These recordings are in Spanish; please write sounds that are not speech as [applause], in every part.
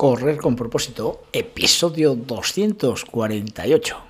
Correr con propósito, episodio 248.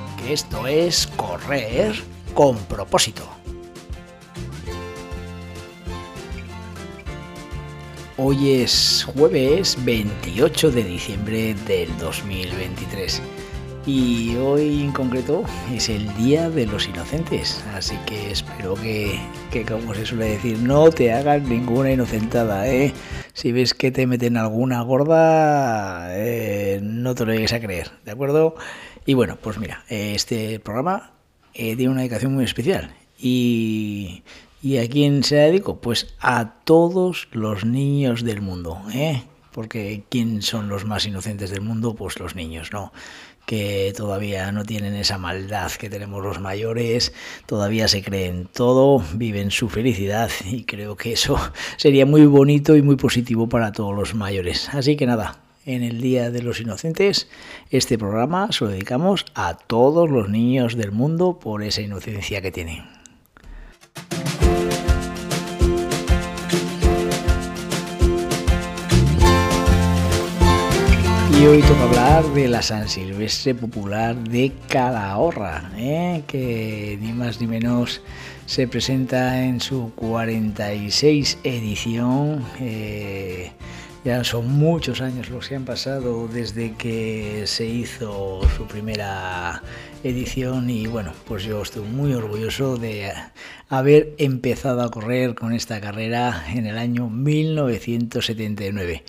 que esto es correr con propósito. Hoy es jueves 28 de diciembre del 2023 y hoy en concreto es el Día de los Inocentes, así que espero que, como se suele decir, no te hagas ninguna inocentada, ¿eh? Si ves que te meten alguna gorda, eh, no te lo llegues a creer, ¿de acuerdo? Y bueno, pues mira, este programa eh, tiene una dedicación muy especial y, ¿Y a quién se la dedico? Pues a todos los niños del mundo, ¿eh? Porque ¿quién son los más inocentes del mundo? Pues los niños, ¿no? que todavía no tienen esa maldad que tenemos los mayores, todavía se creen todo, viven su felicidad y creo que eso [laughs] sería muy bonito y muy positivo para todos los mayores. Así que nada, en el Día de los Inocentes, este programa se lo dedicamos a todos los niños del mundo por esa inocencia que tienen. Y hoy toca hablar de la San Silvestre Popular de Calahorra, ¿eh? que ni más ni menos se presenta en su 46 edición. Eh, ya son muchos años los que han pasado desde que se hizo su primera edición y bueno, pues yo estoy muy orgulloso de haber empezado a correr con esta carrera en el año 1979.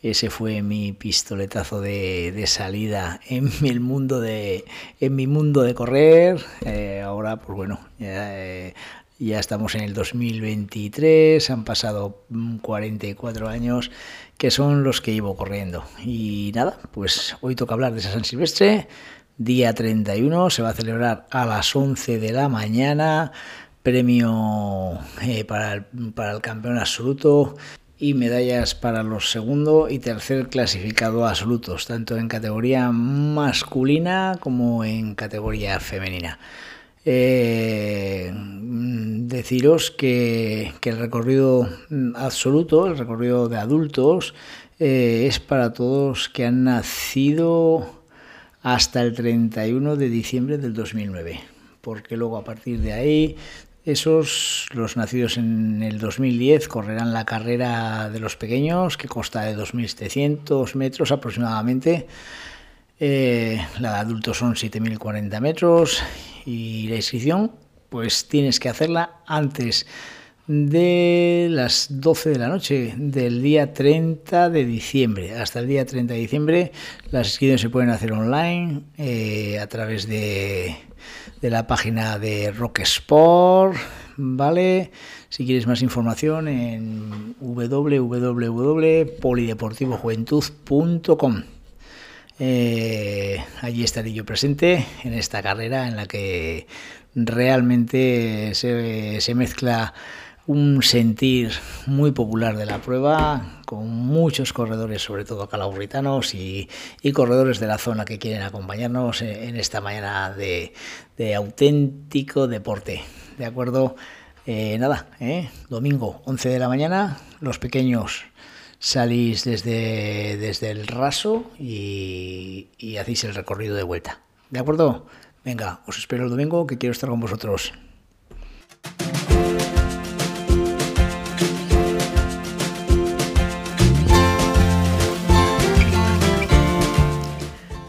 Ese fue mi pistoletazo de, salida en mi mundo de, en mi mundo de correr. Eh, ahora, pues bueno, eh, ya, estamos en el 2023, han pasado 44 años que son los que llevo corriendo. Y nada, pues hoy toca hablar de San Silvestre. Día 31 se va a celebrar a las 11 de la mañana. Premio eh, para, para el campeón absoluto y medallas para los segundo y tercer clasificado absolutos, tanto en categoría masculina como en categoría femenina. Eh, deciros que, el recorrido absoluto, el recorrido de adultos, eh, es para todos que han nacido hasta el 31 de diciembre del 2009, porque luego a partir de ahí esos, los nacidos en el 2010, correrán la carrera de los pequeños, que consta de 2.700 metros aproximadamente. Eh, la de adultos son 7.040 metros y la inscripción, pues tienes que hacerla antes de las 12 de la noche del día 30 de diciembre. Hasta el día 30 de diciembre las inscripciones se pueden hacer online eh, a través de de la página de Rock Sport, ¿vale? Si quieres más información en www.polideportivojuventud.com. Eh, allí estaré yo presente en esta carrera en la que realmente se, mezcla un sentir muy popular de la prueba, con muchos corredores, sobre todo calaburritanos y, y corredores de la zona que quieren acompañarnos en esta mañana de, auténtico deporte. ¿De acuerdo? Eh, nada, ¿eh? domingo 11 de la mañana, los pequeños salís desde, desde el raso y, hacéis el recorrido de vuelta. ¿De acuerdo? Venga, os espero el domingo que quiero estar con vosotros.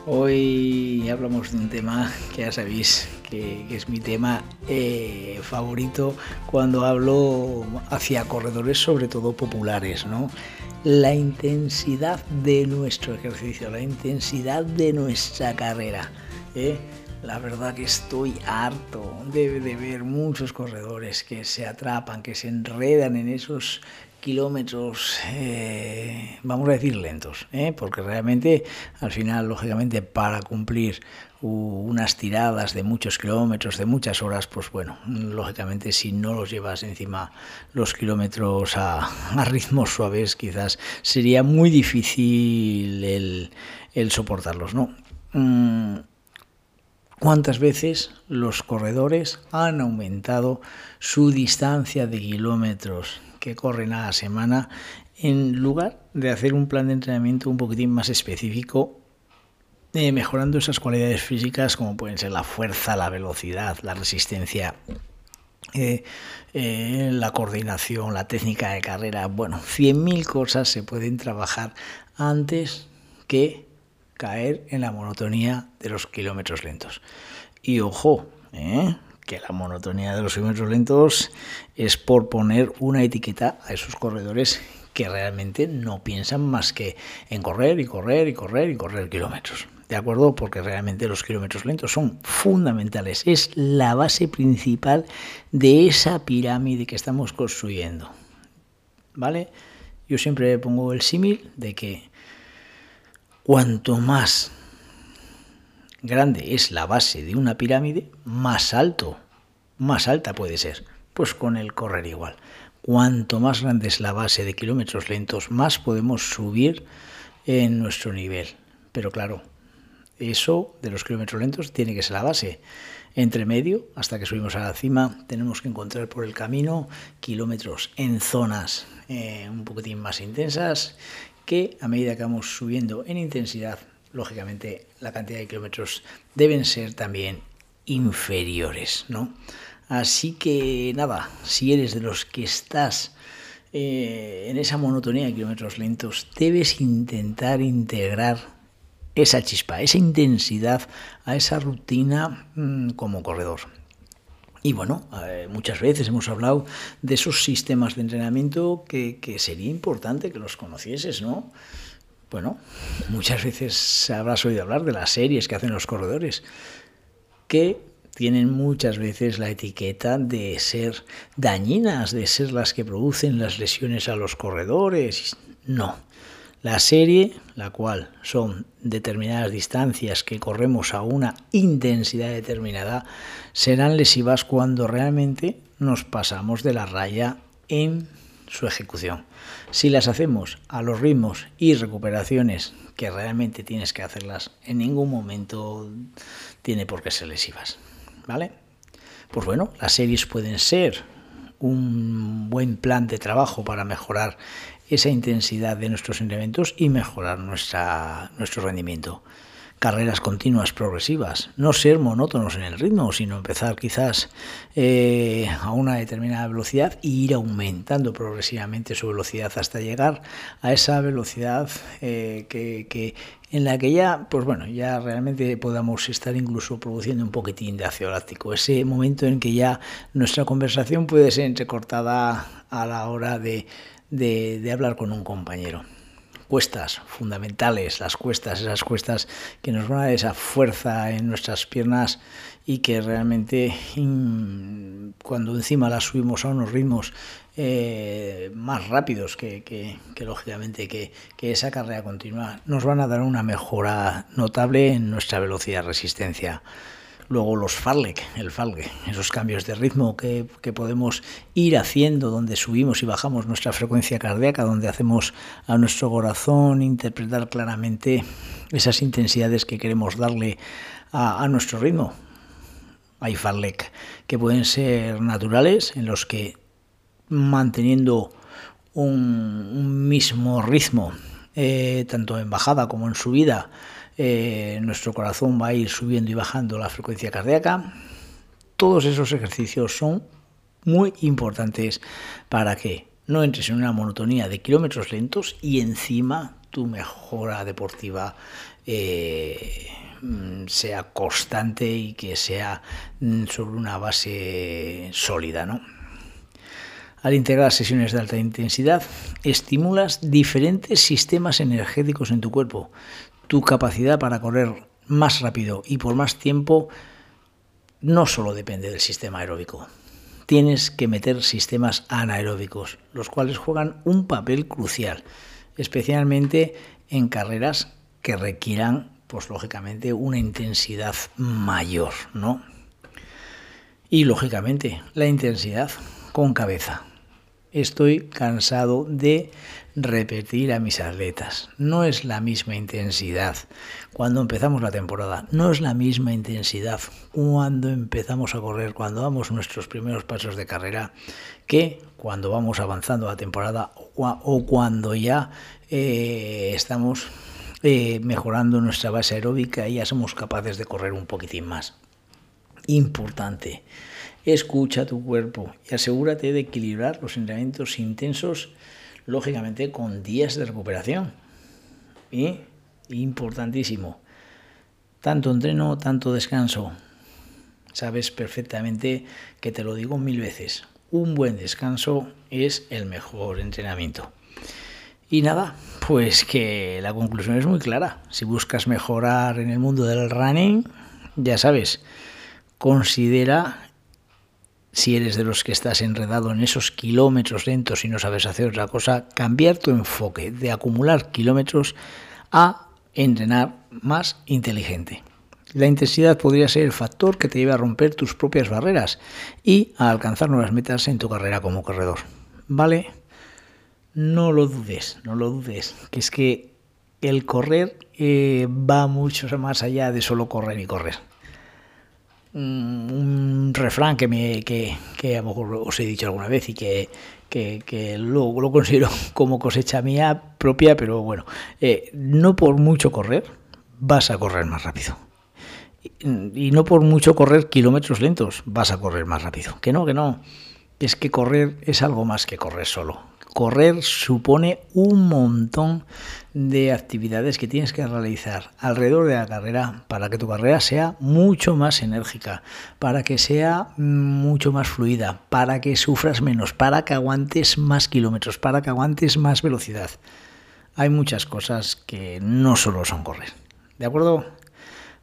Hoy hablamos de un tema que ya sabéis que, es mi tema eh, favorito cuando hablo hacia corredores, sobre todo populares, ¿no? La intensidad de nuestro ejercicio, la intensidad de nuestra carrera. ¿eh? la verdad que estoy harto de, de, ver muchos corredores que se atrapan, que se enredan en esos kilómetros, eh, vamos a decir lentos, ¿eh? porque realmente al final, lógicamente, para cumplir unas tiradas de muchos kilómetros, de muchas horas, pues bueno, lógicamente si no los llevas encima los kilómetros a, a ritmos suaves, quizás sería muy difícil el, soportarlos, ¿no? Mm, ¿Cuántas veces los corredores han aumentado su distancia de kilómetros que corren a la semana en lugar de hacer un plan de entrenamiento un poquitín más específico, eh, mejorando esas cualidades físicas como pueden ser la fuerza, la velocidad, la resistencia, eh, eh, la coordinación, la técnica de carrera? Bueno, 100.000 cosas se pueden trabajar antes que caer en la monotonía de los kilómetros lentos. Y ojo, ¿eh? Que la monotonía de los kilómetros lentos es por poner una etiqueta a esos corredores que realmente no piensan más que en correr y correr y correr y correr kilómetros. ¿De acuerdo? Porque realmente los kilómetros lentos son fundamentales. Es la base principal de esa pirámide que estamos construyendo. ¿Vale? Yo siempre pongo el símil de que Cuanto más grande es la base de una pirámide, más alto, más alta puede ser. Pues con el correr igual. Cuanto más grande es la base de kilómetros lentos, más podemos subir en nuestro nivel. Pero claro, eso de los kilómetros lentos tiene que ser la base. Entre medio, hasta que subimos a la cima, tenemos que encontrar por el camino kilómetros en zonas eh, un poquitín más intensas que a medida que vamos subiendo en intensidad, lógicamente la cantidad de kilómetros deben ser también inferiores, ¿no? Así que nada, si eres de los que estás eh, en esa monotonía de kilómetros lentos, debes intentar integrar esa chispa, esa intensidad a esa rutina mm, como corredor. Y bueno, eh, muchas veces hemos hablado de esos sistemas de entrenamiento que, sería importante que los conocieses, ¿no? Bueno, muchas veces habrás oído hablar de las series que hacen los corredores, que tienen muchas veces la etiqueta de ser dañinas, de ser las que producen las lesiones a los corredores. No, la serie, la cual son determinadas distancias que corremos a una intensidad determinada, serán lesivas cuando realmente nos pasamos de la raya en su ejecución. Si las hacemos a los ritmos y recuperaciones que realmente tienes que hacerlas, en ningún momento tiene por qué ser lesivas. ¿Vale? Pues bueno, las series pueden ser un buen plan de trabajo para mejorar esa intensidad de nuestros elementos y mejorar nuestra, nuestro rendimiento. Carreras continuas, progresivas, no ser monótonos en el ritmo, sino empezar quizás eh, a una determinada velocidad e ir aumentando progresivamente su velocidad hasta llegar a esa velocidad eh, que, que, en la que ya, pues bueno, ya realmente podamos estar incluso produciendo un poquitín de ácido láctico. Ese momento en que ya nuestra conversación puede ser entrecortada a la hora de, de, hablar con un compañero cuestas fundamentales, las cuestas, esas cuestas que nos van a dar esa fuerza en nuestras piernas y que realmente cuando encima las subimos a unos ritmos eh, más rápidos que, que, lógicamente que, que, esa carrera continua, nos van a dar una mejora notable en nuestra velocidad resistencia. Luego los farlek, el falgue, esos cambios de ritmo que, podemos ir haciendo, donde subimos y bajamos nuestra frecuencia cardíaca, donde hacemos a nuestro corazón interpretar claramente esas intensidades que queremos darle a, nuestro ritmo. Hay farlek que pueden ser naturales, en los que manteniendo un, mismo ritmo, eh, tanto en bajada como en subida, eh, nuestro corazón va a ir subiendo y bajando la frecuencia cardíaca. Todos esos ejercicios son muy importantes para que no entres en una monotonía de kilómetros lentos y encima tu mejora deportiva eh, sea constante y que sea mm, sobre una base sólida, ¿no? Al integrar sesiones de alta intensidad, estimulas diferentes sistemas energéticos en tu cuerpo, tu capacidad para correr más rápido y por más tiempo no solo depende del sistema aeróbico. Tienes que meter sistemas anaeróbicos, los cuales juegan un papel crucial, especialmente en carreras que requieran, pues lógicamente, una intensidad mayor, ¿no? Y lógicamente, la intensidad con cabeza. Estoy cansado de repetir a mis atletas. No es la misma intensidad cuando empezamos la temporada, no es la misma intensidad cuando empezamos a correr, cuando damos nuestros primeros pasos de carrera, que cuando vamos avanzando la temporada o cuando ya eh, estamos eh, mejorando nuestra base aeróbica y ya somos capaces de correr un poquitín más. Importante, escucha tu cuerpo y asegúrate de equilibrar los entrenamientos intensos lógicamente con días de recuperación. Y importantísimo, tanto entreno, tanto descanso. Sabes perfectamente que te lo digo mil veces. Un buen descanso es el mejor entrenamiento. Y nada, pues que la conclusión es muy clara. Si buscas mejorar en el mundo del running, ya sabes, considera si eres de los que estás enredado en esos kilómetros lentos y no sabes hacer otra cosa, cambiar tu enfoque de acumular kilómetros a entrenar más inteligente. La intensidad podría ser el factor que te lleve a romper tus propias barreras y a alcanzar nuevas metas en tu carrera como corredor. ¿Vale? No lo dudes, no lo dudes, que es que el correr eh, va mucho más allá de solo correr y correr un refrán que, me, que, que, a lo mejor os he dicho alguna vez y que, que, que lo, lo, considero [laughs] como cosecha mía propia, pero bueno, eh, no por mucho correr vas a correr más rápido. Y no por mucho correr kilómetros lentos vas a correr más rápido. Que no, que no. Es que correr es algo más que correr solo correr supone un montón de actividades que tienes que realizar alrededor de la carrera para que tu carrera sea mucho más enérgica, para que sea mucho más fluida, para que sufras menos, para que aguantes más kilómetros, para que aguantes más velocidad. Hay muchas cosas que no solo son correr. ¿De acuerdo?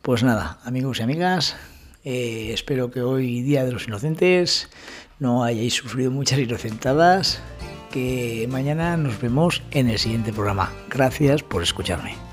Pues nada, amigos y amigas, eh, espero que hoy, Día de los Inocentes, no hayáis sufrido muchas inocentadas que mañana nos vemos en el siguiente programa. Gracias por escucharme.